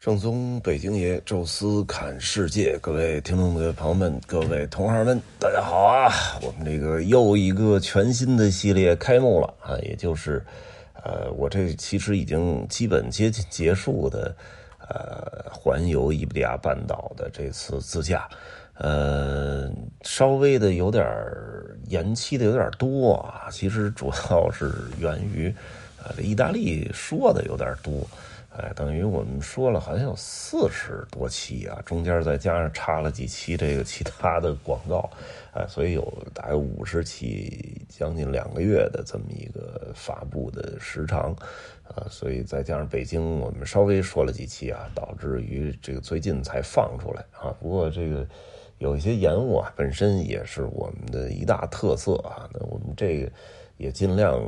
正宗北京爷，宙斯侃世界，各位听众的朋友们，各位同行们，大家好啊！我们这个又一个全新的系列开幕了啊，也就是，呃，我这其实已经基本接近结束的，呃，环游伊比利亚半岛的这次自驾，呃，稍微的有点延期的有点多啊，其实主要是源于，呃，这意大利说的有点多。哎，等于我们说了，好像有四十多期啊，中间再加上插了几期这个其他的广告，哎，所以有大概五十期，将近两个月的这么一个发布的时长，啊，所以再加上北京，我们稍微说了几期啊，导致于这个最近才放出来啊。不过这个有一些延误啊，本身也是我们的一大特色啊。那我们这个。也尽量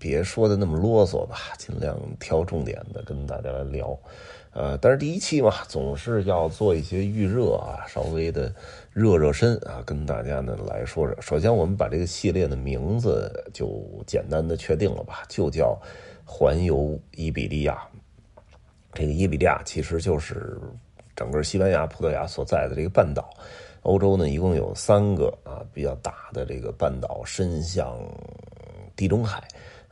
别说的那么啰嗦吧，尽量挑重点的跟大家来聊。呃，但是第一期嘛，总是要做一些预热啊，稍微的热热身啊，跟大家呢来说说。首先，我们把这个系列的名字就简单的确定了吧，就叫环游伊比利亚。这个伊比利亚其实就是整个西班牙、葡萄牙所在的这个半岛。欧洲呢，一共有三个啊比较大的这个半岛，伸向地中海，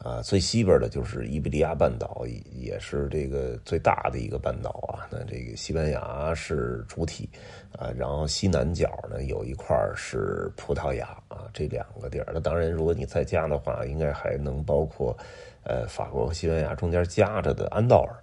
啊，最西边的就是伊比利亚半岛，也是这个最大的一个半岛啊。那这个西班牙是主体啊，然后西南角呢有一块是葡萄牙啊，这两个地儿。那当然，如果你再加的话，应该还能包括。呃，法国和西班牙中间夹着的安道尔，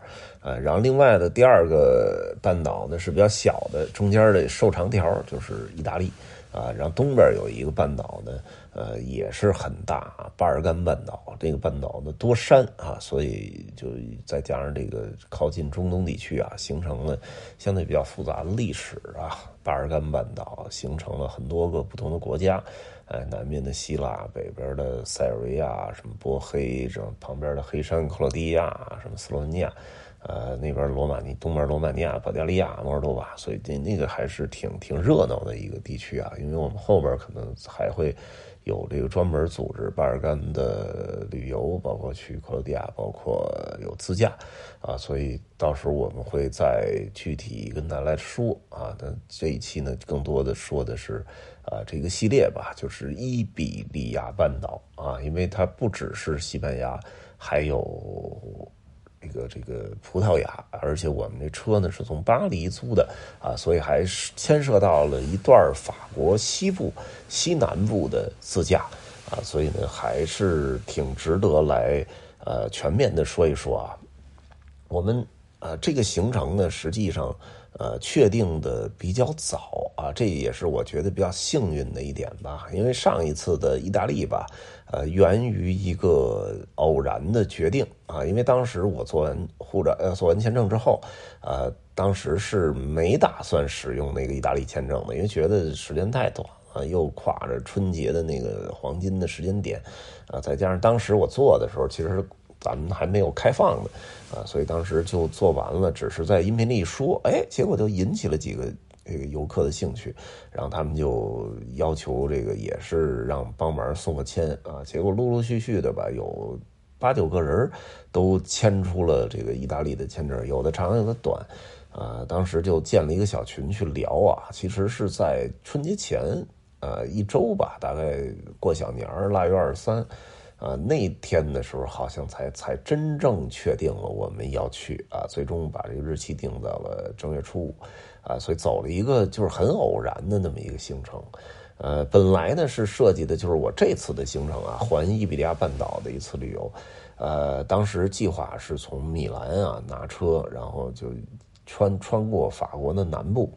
啊，然后另外的第二个半岛呢是比较小的，中间的瘦长条就是意大利，啊，然后东边有一个半岛呢，呃，也是很大，巴尔干半岛。这个半岛呢多山啊，所以就再加上这个靠近中东地区啊，形成了相对比较复杂的历史啊。巴尔干半岛形成了很多个不同的国家。哎，南面的希腊，北边的塞尔维亚，什么波黑，这旁边的黑山克罗地亚，什么斯洛文尼亚，呃，那边罗马尼，东边罗马尼亚、保加利亚、摩尔多瓦，所以那那个还是挺挺热闹的一个地区啊。因为我们后边可能还会有这个专门组织巴尔干的旅游，包括去克罗地亚，包括有自驾啊，所以到时候我们会再具体跟大家来说啊。那这一期呢，更多的说的是。啊，这个系列吧，就是伊比利亚半岛啊，因为它不只是西班牙，还有这个这个葡萄牙，而且我们这车呢是从巴黎租的啊，所以还是牵涉到了一段法国西部、西南部的自驾啊，所以呢还是挺值得来呃全面的说一说啊。我们啊这个行程呢，实际上。呃，确定的比较早啊，这也是我觉得比较幸运的一点吧。因为上一次的意大利吧，呃，源于一个偶然的决定啊。因为当时我做完护照，呃，做完签证之后，呃，当时是没打算使用那个意大利签证的，因为觉得时间太短了，又跨着春节的那个黄金的时间点，啊，再加上当时我做的时候，其实。咱们还没有开放呢，啊，所以当时就做完了，只是在音频里一说，哎，结果就引起了几个这个游客的兴趣，然后他们就要求这个也是让帮忙送个签啊，结果陆陆续续的吧，有八九个人都签出了这个意大利的签证，有的长有的短，啊，当时就建了一个小群去聊啊，其实是在春节前呃一周吧，大概过小年腊月二十三。啊，那天的时候好像才才真正确定了我们要去啊，最终把这个日期定在了正月初五，啊，所以走了一个就是很偶然的那么一个行程，呃，本来呢是设计的就是我这次的行程啊，环伊比利亚半岛的一次旅游，呃，当时计划是从米兰啊拿车，然后就穿穿过法国的南部。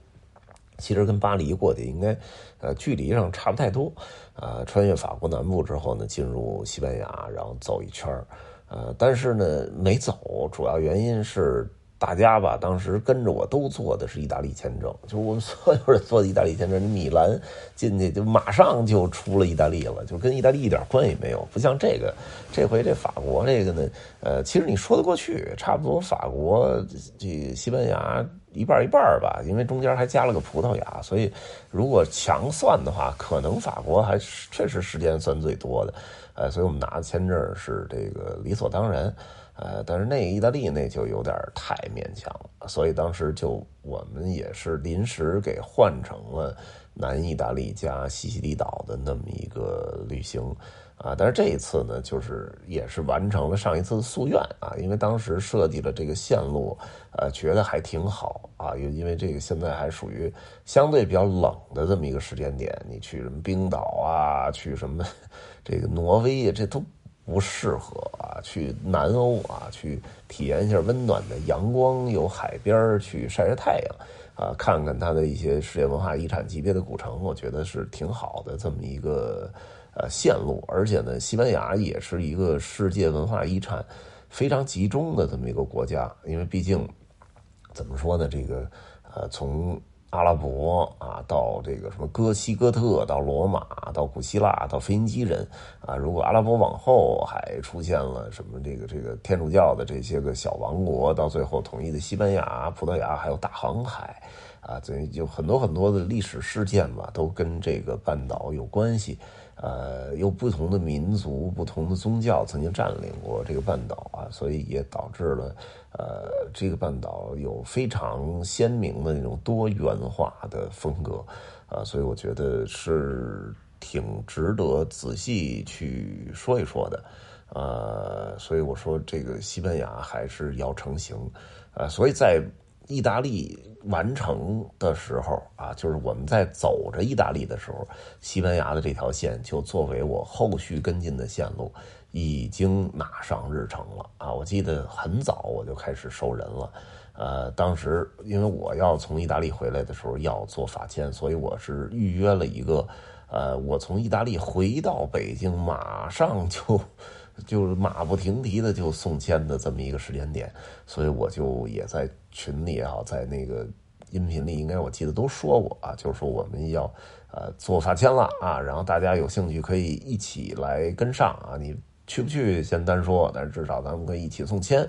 其实跟巴黎过去应该，呃，距离上差不太多，啊，穿越法国南部之后呢，进入西班牙，然后走一圈呃，但是呢没走，主要原因是。大家吧，当时跟着我都做的是意大利签证，就是我们所有人做的意大利签证。米兰进去就马上就出了意大利了，就跟意大利一点关系没有。不像这个，这回这法国这个呢，呃，其实你说得过去，差不多法国这西班牙一半一半吧，因为中间还加了个葡萄牙，所以如果强算的话，可能法国还确实时间算最多的。呃，所以我们拿的签证是这个理所当然。呃，但是那意大利那就有点太勉强了，所以当时就我们也是临时给换成了南意大利加西西里岛的那么一个旅行啊。但是这一次呢，就是也是完成了上一次的夙愿啊，因为当时设计的这个线路，呃，觉得还挺好啊，因因为这个现在还属于相对比较冷的这么一个时间点，你去什么冰岛啊，去什么 这个挪威啊，这都。不适合啊，去南欧啊，去体验一下温暖的阳光，有海边去晒晒太阳啊，看看它的一些世界文化遗产级别的古城，我觉得是挺好的这么一个呃线路。而且呢，西班牙也是一个世界文化遗产非常集中的这么一个国家，因为毕竟怎么说呢，这个呃从。阿拉伯啊，到这个什么哥西哥特，到罗马，到古希腊，到腓尼基人啊。如果阿拉伯往后还出现了什么这个这个天主教的这些个小王国，到最后统一的西班牙、葡萄牙，还有大航海啊，等于就很多很多的历史事件吧，都跟这个半岛有关系。呃，有不同的民族、不同的宗教曾经占领过这个半岛啊，所以也导致了呃，这个半岛有非常鲜明的那种多元化的风格啊，所以我觉得是挺值得仔细去说一说的，呃，所以我说这个西班牙还是要成型啊，所以在。意大利完成的时候啊，就是我们在走着意大利的时候，西班牙的这条线就作为我后续跟进的线路，已经拿上日程了啊！我记得很早我就开始收人了，呃，当时因为我要从意大利回来的时候要做法签，所以我是预约了一个，呃，我从意大利回到北京马上就。就是马不停蹄的就送签的这么一个时间点，所以我就也在群里也好，在那个音频里，应该我记得都说过啊，就是说我们要呃做法签了啊，然后大家有兴趣可以一起来跟上啊，你去不去先单说，但是至少咱们可以一起送签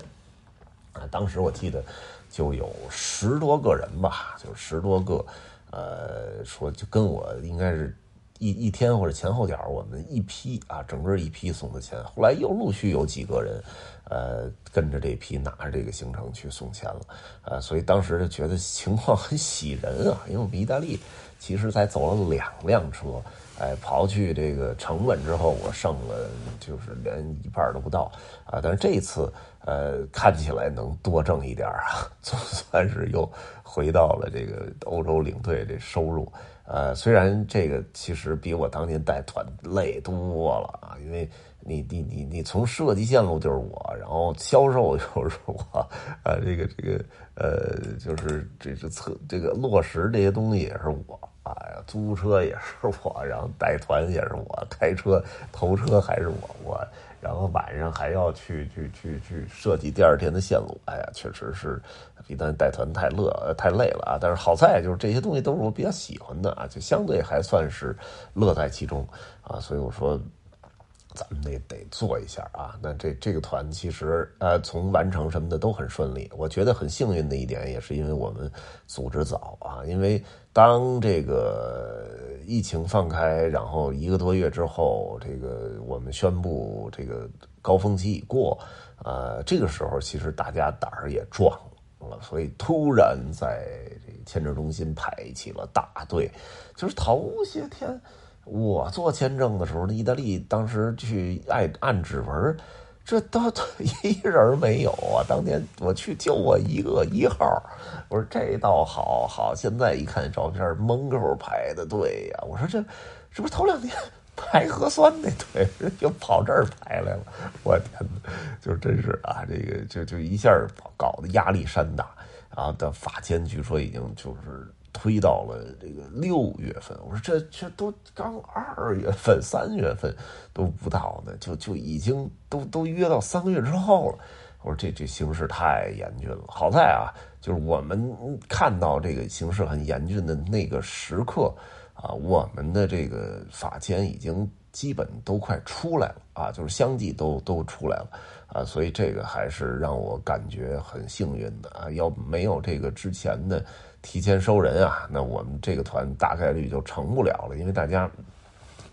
啊。当时我记得就有十多个人吧，就十多个，呃，说就跟我应该是。一一天或者前后脚，我们一批啊，整个一批送的钱。后来又陆续有几个人，呃，跟着这批拿着这个行程去送钱了，呃，所以当时就觉得情况很喜人啊，因为我们意大利其实才走了两辆车，哎，刨去这个成本之后，我剩了就是连一半都不到啊。但是这次，呃，看起来能多挣一点啊，总算是又回到了这个欧洲领队这收入。呃，虽然这个其实比我当年带团累多了啊，因为你你你你从设计线路就是我，然后销售 就是我，啊，这个这个呃，就是这是策这个落实这些东西也是我，哎呀，租车也是我，然后带团也是我，开车头车还是我我。然后晚上还要去去去去设计第二天的线路，哎呀，确实是比咱带团太乐太累了啊！但是好在就是这些东西都是我比较喜欢的啊，就相对还算是乐在其中啊，所以我说咱们得得做一下啊。那这这个团其实呃从完成什么的都很顺利，我觉得很幸运的一点也是因为我们组织早啊，因为当这个。疫情放开，然后一个多月之后，这个我们宣布这个高峰期已过，呃，这个时候其实大家胆儿也壮了，所以突然在这签证中心排起了大队。就是头些天我做签证的时候，意大利当时去按按指纹。这都一人没有啊！当年我去就我一个一号，我说这倒好好。现在一看照片，门口排的队呀！我说这这不是头两天排核酸那队，就跑这儿排来了。我天哪，就真是啊，这个就就一下搞得压力山大。然后的法监据说已经就是。推到了这个六月份，我说这这都刚二月份、三月份都不到呢，就就已经都都约到三个月之后了。我说这这形势太严峻了。好在啊，就是我们看到这个形势很严峻的那个时刻啊，我们的这个法签已经基本都快出来了啊，就是相继都都出来了啊，所以这个还是让我感觉很幸运的啊。要没有这个之前的。提前收人啊，那我们这个团大概率就成不了了，因为大家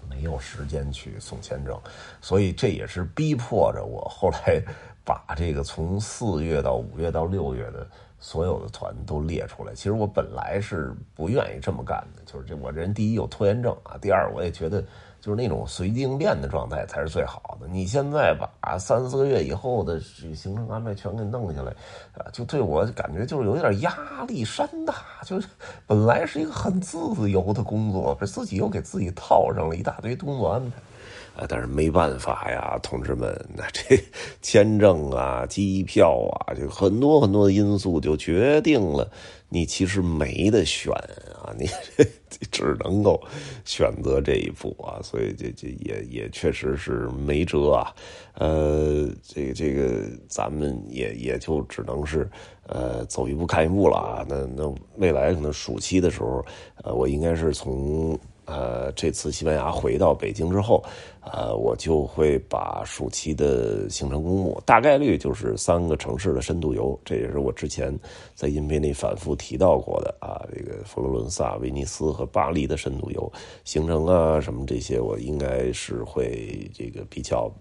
没有时间去送签证，所以这也是逼迫着我后来把这个从四月到五月到六月的所有的团都列出来。其实我本来是不愿意这么干的，就是这我这人第一有拖延症啊，第二我也觉得。就是那种随机应变的状态才是最好的。你现在把三四个月以后的行程安排全给弄下来，啊，就对我感觉就是有点压力山大。就是本来是一个很自由的工作，自己又给自己套上了一大堆工作安排。啊，但是没办法呀，同志们，那这签证啊、机票啊，就很多很多的因素就决定了你其实没得选啊，你 只能够选择这一步啊，所以这这也也确实是没辙啊。呃，这个这个咱们也也就只能是呃走一步看一步了啊。那那未来可能暑期的时候，呃，我应该是从。呃，这次西班牙回到北京之后，呃，我就会把暑期的行程公布，大概率就是三个城市的深度游，这也是我之前在音频里反复提到过的啊。这个佛罗伦萨、威尼斯和巴黎的深度游行程啊，什么这些，我应该是会这个比较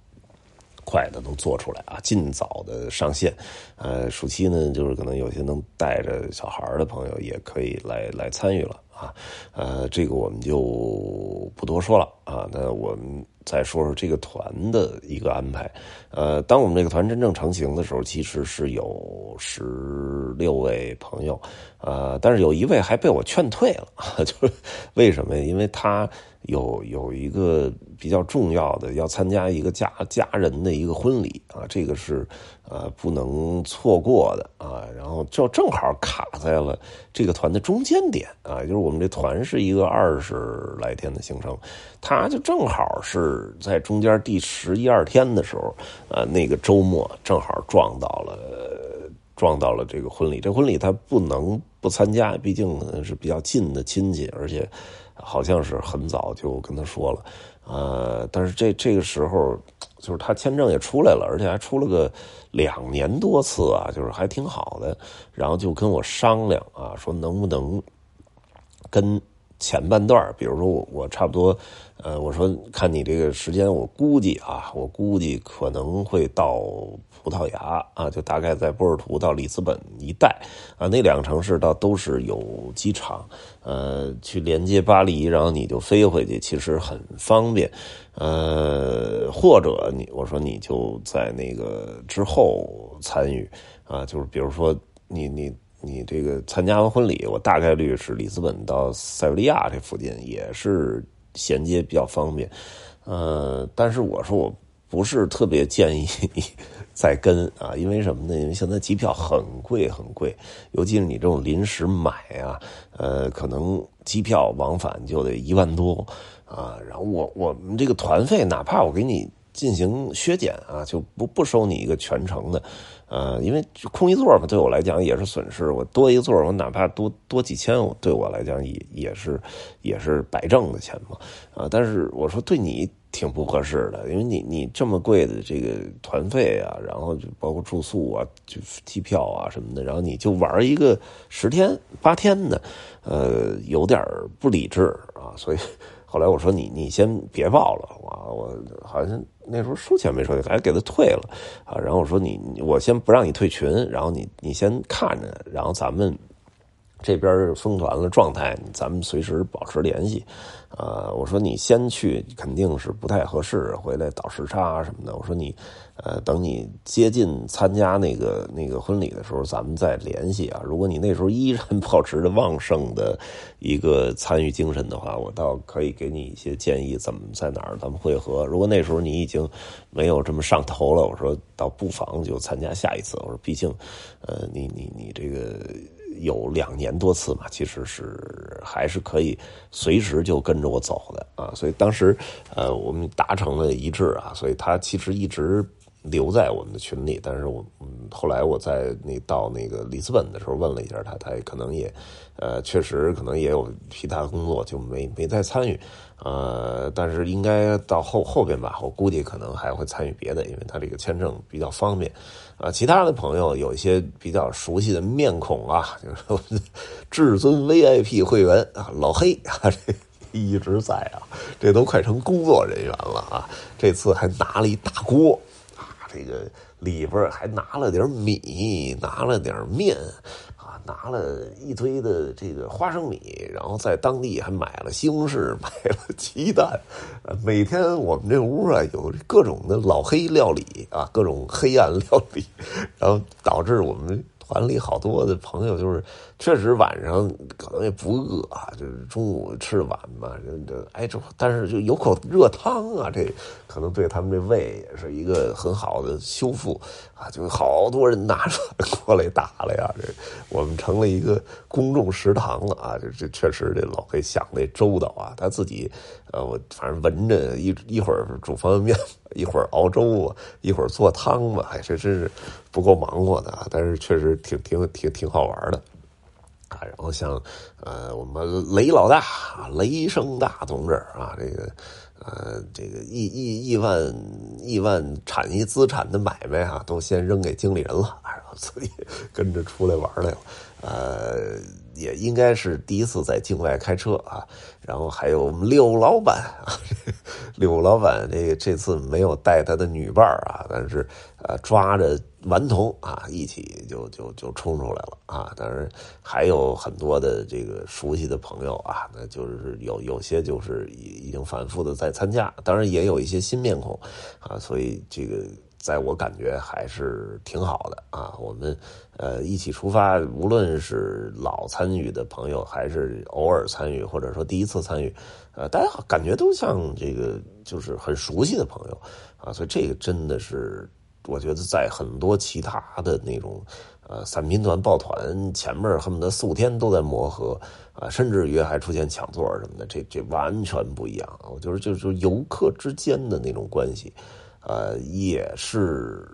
快的能做出来啊，尽早的上线。呃，暑期呢，就是可能有些能带着小孩的朋友也可以来来参与了。啊，呃，这个我们就不多说了啊。那我们再说说这个团的一个安排。呃，当我们这个团真正成型的时候，其实是有十六位朋友，呃，但是有一位还被我劝退了，就是为什么？因为他。有有一个比较重要的要参加一个家家人的一个婚礼啊，这个是呃不能错过的啊，然后就正好卡在了这个团的中间点啊，就是我们这团是一个二十来天的行程，他就正好是在中间第十一二天的时候，呃那个周末正好撞到了撞到了这个婚礼，这婚礼他不能不参加，毕竟是比较近的亲戚，而且。好像是很早就跟他说了，呃，但是这这个时候，就是他签证也出来了，而且还出了个两年多次啊，就是还挺好的。然后就跟我商量啊，说能不能跟前半段，比如说我我差不多，呃，我说看你这个时间，我估计啊，我估计可能会到。葡萄牙啊，就大概在波尔图到里斯本一带啊，那两个城市倒都是有机场，呃，去连接巴黎，然后你就飞回去，其实很方便。呃，或者你我说你就在那个之后参与啊，就是比如说你你你这个参加完婚礼，我大概率是里斯本到塞维利亚这附近也是衔接比较方便。呃，但是我说我不是特别建议你。再跟啊，因为什么呢？因为现在机票很贵很贵，尤其是你这种临时买啊，呃，可能机票往返就得一万多啊。然后我我们这个团费，哪怕我给你进行削减啊，就不不收你一个全程的，呃，因为空一座嘛，对我来讲也是损失。我多一座，我哪怕多多几千，对我来讲也也是也是白挣的钱嘛啊。但是我说对你。挺不合适的，因为你你这么贵的这个团费啊，然后就包括住宿啊、就机票啊什么的，然后你就玩一个十天八天的，呃，有点不理智啊。所以后来我说你你先别报了，我我好像那时候收钱没收，还给他退了啊。然后我说你我先不让你退群，然后你你先看着，然后咱们。这边封团了状态，咱们随时保持联系。呃，我说你先去肯定是不太合适，回来倒时差什么的。我说你，呃，等你接近参加那个那个婚礼的时候，咱们再联系啊。如果你那时候依然保持着旺盛的一个参与精神的话，我倒可以给你一些建议，怎么在哪儿咱们会合。如果那时候你已经没有这么上头了，我说倒不妨就参加下一次。我说毕竟，呃，你你你这个。有两年多次嘛，其实是还是可以随时就跟着我走的啊，所以当时呃我们达成了一致啊，所以他其实一直留在我们的群里，但是我后来我在那到那个里斯本的时候问了一下他，他也可能也呃确实可能也有其他工作就没没再参与。呃，但是应该到后后边吧，我估计可能还会参与别的，因为他这个签证比较方便。啊，其他的朋友有一些比较熟悉的面孔啊，就是至尊 VIP 会员啊，老黑啊，这一直在啊，这都快成工作人员了啊。这次还拿了一大锅啊，这个里边还拿了点米，拿了点面。拿了一堆的这个花生米，然后在当地还买了西红柿，买了鸡蛋。每天我们这屋啊有各种的老黑料理啊，各种黑暗料理，然后导致我们。团里好多的朋友，就是确实晚上可能也不饿啊，就是中午吃的晚嘛，这这哎这，但是就有口热汤啊，这可能对他们这胃也是一个很好的修复就好多人拿着 过来打了呀，这我们成了一个公众食堂了啊，这这确实这老黑想的周到啊，他自己呃我反正闻着一一会儿煮方便面。一会儿熬粥啊，一会儿做汤嘛，哎，这真是不够忙活的啊！但是确实挺挺挺挺好玩的啊。然后像呃，我们雷老大，雷声大同志啊，这个呃，这个亿亿亿万亿万产业资产的买卖啊，都先扔给经理人了，然后自己跟着出来玩来了，呃。也应该是第一次在境外开车啊，然后还有我们柳老板啊，柳老板这个这次没有带他的女伴啊，但是呃抓着顽童啊一起就就就冲出来了啊，当然还有很多的这个熟悉的朋友啊，那就是有有些就是已已经反复的在参加，当然也有一些新面孔啊，所以这个。在我感觉还是挺好的啊，我们呃一起出发，无论是老参与的朋友，还是偶尔参与，或者说第一次参与，呃，大家感觉都像这个就是很熟悉的朋友啊，所以这个真的是我觉得在很多其他的那种呃散拼团抱团前面恨不得四五天都在磨合啊，甚至于还出现抢座什么的，这这完全不一样，我觉得就是游客之间的那种关系。呃，也是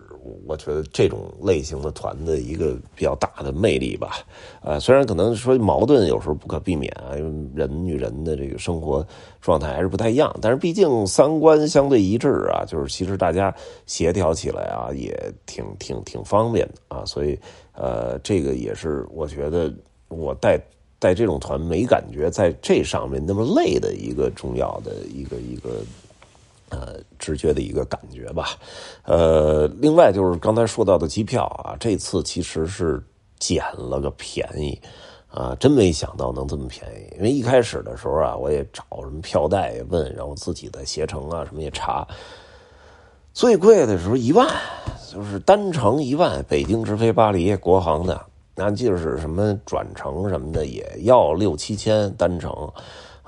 我觉得这种类型的团的一个比较大的魅力吧。呃，虽然可能说矛盾有时候不可避免啊，因为人与人的这个生活状态还是不太一样，但是毕竟三观相对一致啊，就是其实大家协调起来啊，也挺挺挺方便的啊。所以呃，这个也是我觉得我带带这种团没感觉在这上面那么累的一个重要的一个一个。呃，直觉的一个感觉吧。呃，另外就是刚才说到的机票啊，这次其实是捡了个便宜啊，真没想到能这么便宜。因为一开始的时候啊，我也找什么票代也问，然后自己的携程啊什么也查，最贵的时候一万，就是单程一万，北京直飞巴黎，国航的，那就是什么转乘什么的也要六七千单程。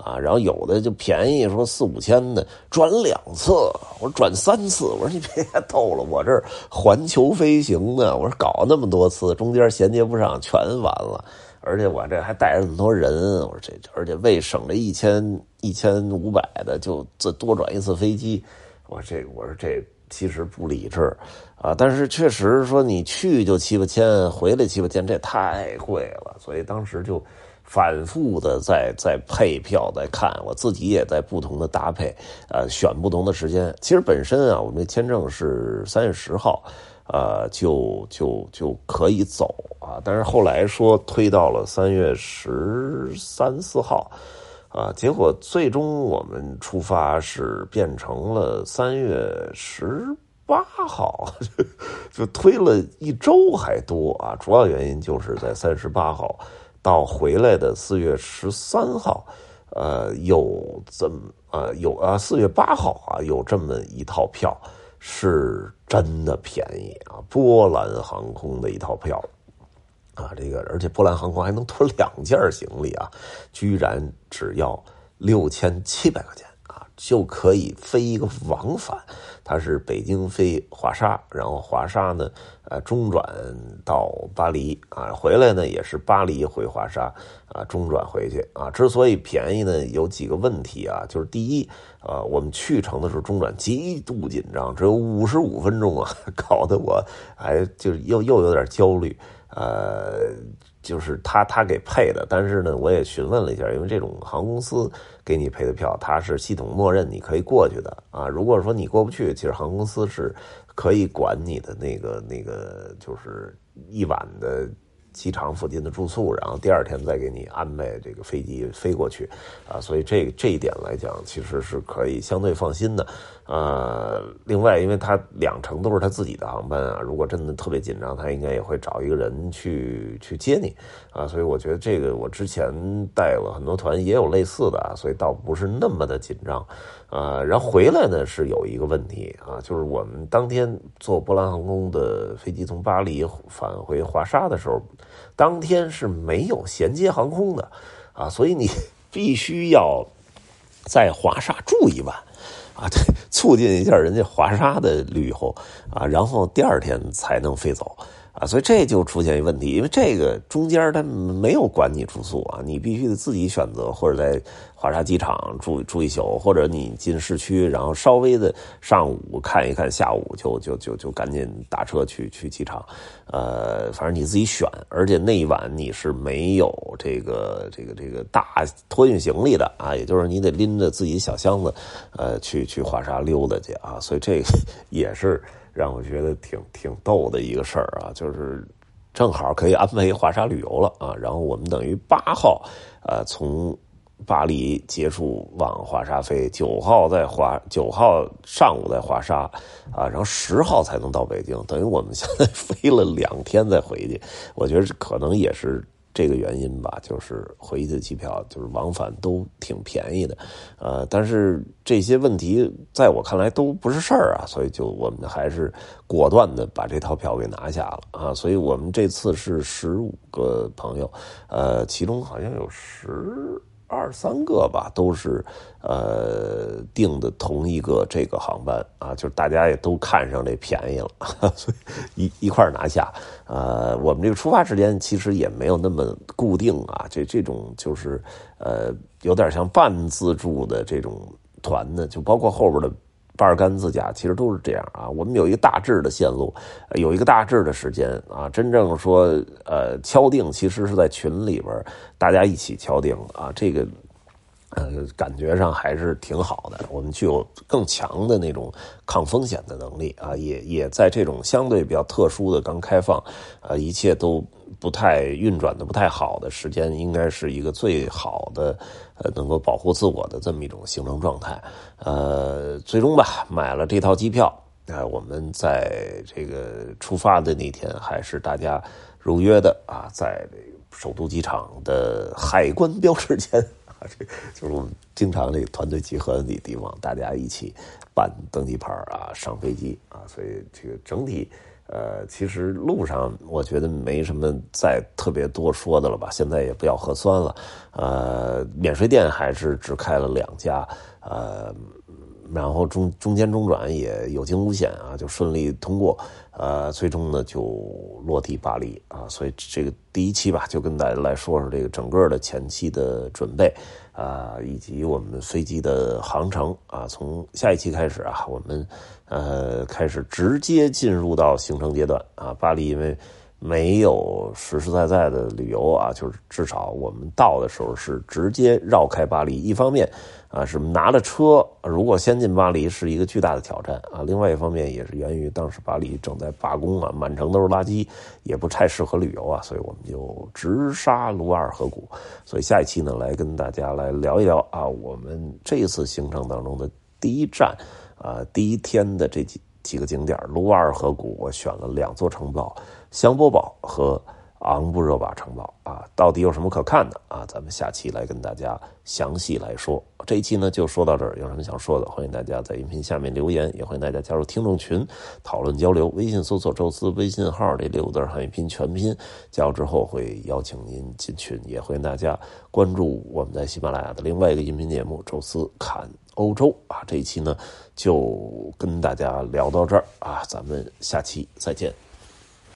啊，然后有的就便宜，说四五千的转两次，我说转三次，我说你别逗了，我这环球飞行呢，我说搞那么多次，中间衔接不上，全完了，而且我这还带着那么多人，我说这而且为省这一千一千五百的，就这多转一次飞机，我这我说这其实不理智啊，但是确实说你去就七八千，回来七八千，这太贵了，所以当时就。反复的在在配票在看，我自己也在不同的搭配，呃，选不同的时间。其实本身啊，我们的签证是三月十号，呃，就就就可以走啊。但是后来说推到了三月十三四号，啊，结果最终我们出发是变成了三月十八号，就推了一周还多啊。主要原因就是在三十八号。到回来的四月十三号，呃，有这么呃有啊四月八号啊有这么一套票，是真的便宜啊！波兰航空的一套票，啊，这个而且波兰航空还能拖两件行李啊，居然只要六千七百块钱。就可以飞一个往返，它是北京飞华沙，然后华沙呢，呃，中转到巴黎啊，回来呢也是巴黎回华沙啊，中转回去啊。之所以便宜呢，有几个问题啊，就是第一，呃，我们去程的时候中转极度紧张，只有五十五分钟啊，搞得我还就是又又有点焦虑，呃。就是他他给配的，但是呢，我也询问了一下，因为这种航空公司给你配的票，它是系统默认你可以过去的啊。如果说你过不去，其实航空公司是可以管你的那个那个，就是一晚的机场附近的住宿，然后第二天再给你安排这个飞机飞过去，啊，所以这这一点来讲，其实是可以相对放心的。呃，另外，因为他两程都是他自己的航班啊，如果真的特别紧张，他应该也会找一个人去去接你啊。所以我觉得这个我之前带了很多团，也有类似的，所以倒不是那么的紧张。呃，然后回来呢是有一个问题啊，就是我们当天坐波兰航空的飞机从巴黎返回华沙的时候，当天是没有衔接航空的啊，所以你 必须要在华沙住一晚。啊，对，促进一下人家华沙的旅游啊，然后第二天才能飞走啊，所以这就出现一问题，因为这个中间他没有管你住宿啊，你必须得自己选择，或者在。华沙机场住住一宿，或者你进市区，然后稍微的上午看一看，下午就就就就赶紧打车去去机场，呃，反正你自己选。而且那一晚你是没有这个这个这个大托运行李的啊，也就是你得拎着自己小箱子，呃，去去华沙溜达去啊。所以这个 也是让我觉得挺挺逗的一个事儿啊，就是正好可以安排一华沙旅游了啊。然后我们等于八号，呃，从。巴黎结束往华沙飞，九号在华九号上午在华沙，啊，然后十号才能到北京，等于我们现在 飞了两天再回去。我觉得可能也是这个原因吧，就是回去的机票就是往返都挺便宜的，呃，但是这些问题在我看来都不是事儿啊，所以就我们还是果断的把这套票给拿下了啊，所以我们这次是十五个朋友，呃，其中好像有十。二三个吧，都是呃订的同一个这个航班啊，就是大家也都看上这便宜了，所以一一块拿下。呃，我们这个出发时间其实也没有那么固定啊，这这种就是呃有点像半自助的这种团呢，就包括后边的。巴尔干自驾其实都是这样啊，我们有一个大致的线路，有一个大致的时间啊，真正说呃敲定，其实是在群里边大家一起敲定啊，这个呃感觉上还是挺好的，我们具有更强的那种抗风险的能力啊，也也在这种相对比较特殊的刚开放啊，一切都。不太运转的不太好的时间，应该是一个最好的，呃，能够保护自我的这么一种行程状态。呃，最终吧，买了这套机票，啊，我们在这个出发的那天，还是大家如约的啊，在这个首都机场的海关标志间 啊，这就是我们经常这个团队集合的地方，大家一起办登机牌啊，上飞机啊，所以这个整体。呃，其实路上我觉得没什么再特别多说的了吧。现在也不要核酸了，呃，免税店还是只开了两家，呃，然后中中间中转也有惊无险啊，就顺利通过，呃，最终呢就落地巴黎啊。所以这个第一期吧，就跟大家来说说这个整个的前期的准备啊，以及我们飞机的航程啊。从下一期开始啊，我们。呃，开始直接进入到行程阶段啊！巴黎因为没有实实在在的旅游啊，就是至少我们到的时候是直接绕开巴黎。一方面啊，是拿了车，如果先进巴黎是一个巨大的挑战啊；另外一方面也是源于当时巴黎正在罢工啊，满城都是垃圾，也不太适合旅游啊，所以我们就直杀卢瓦尔河谷。所以下一期呢，来跟大家来聊一聊啊，我们这次行程当中的第一站。啊，第一天的这几几个景点，卢瓦尔河谷，我选了两座城堡，香波堡和昂布热瓦城堡啊，到底有什么可看的啊？咱们下期来跟大家详细来说。这一期呢就说到这儿，有什么想说的，欢迎大家在音频下面留言，也欢迎大家加入听众群讨论交流。微信搜索“宙斯”微信号这六个字汉语拼全拼，加入之后会邀请您进群，也欢迎大家关注我们在喜马拉雅的另外一个音频节目《宙斯侃欧洲》啊。这一期呢。就跟大家聊到这儿啊，咱们下期再见。